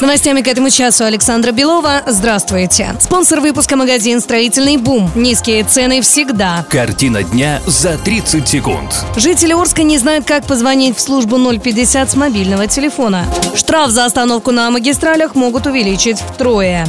С новостями к этому часу Александра Белова. Здравствуйте. Спонсор выпуска магазин «Строительный бум». Низкие цены всегда. Картина дня за 30 секунд. Жители Орска не знают, как позвонить в службу 050 с мобильного телефона. Штраф за остановку на магистралях могут увеличить втрое.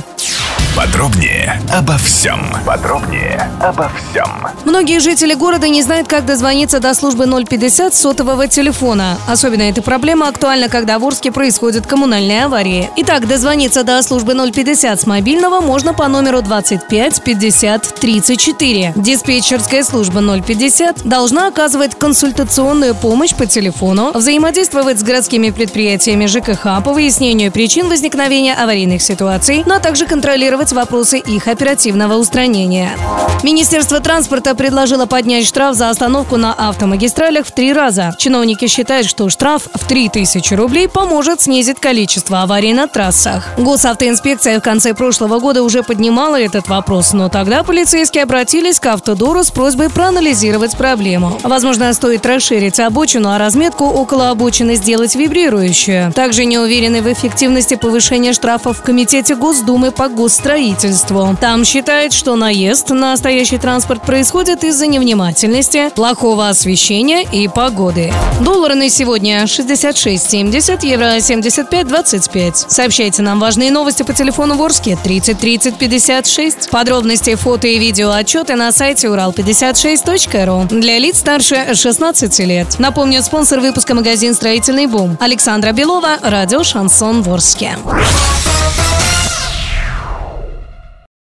Подробнее обо всем. Подробнее обо всем. Многие жители города не знают, как дозвониться до службы 050 сотового телефона. Особенно эта проблема актуальна, когда в Орске происходят коммунальные аварии. Итак, дозвониться до службы 050 с мобильного можно по номеру 25 50 34. Диспетчерская служба 050 должна оказывать консультационную помощь по телефону, взаимодействовать с городскими предприятиями ЖКХ по выяснению причин возникновения аварийных ситуаций, но также контролировать вопросы их оперативного устранения. Министерство транспорта предложило поднять штраф за остановку на автомагистралях в три раза. Чиновники считают, что штраф в 3000 рублей поможет снизить количество аварий на трассах. Госавтоинспекция в конце прошлого года уже поднимала этот вопрос, но тогда полицейские обратились к Автодору с просьбой проанализировать проблему. Возможно, стоит расширить обочину, а разметку около обочины сделать вибрирующую. Также не уверены в эффективности повышения штрафов в Комитете Госдумы по госстроительству строительству. Там считает, что наезд на настоящий транспорт происходит из-за невнимательности, плохого освещения и погоды. Доллары на сегодня 66.70, евро 75.25. Сообщайте нам важные новости по телефону Ворске 30 30 56. Подробности, фото и видео отчеты на сайте урал56.ру для лиц старше 16 лет. Напомню, спонсор выпуска магазин «Строительный бум» Александра Белова, радио «Шансон Ворске».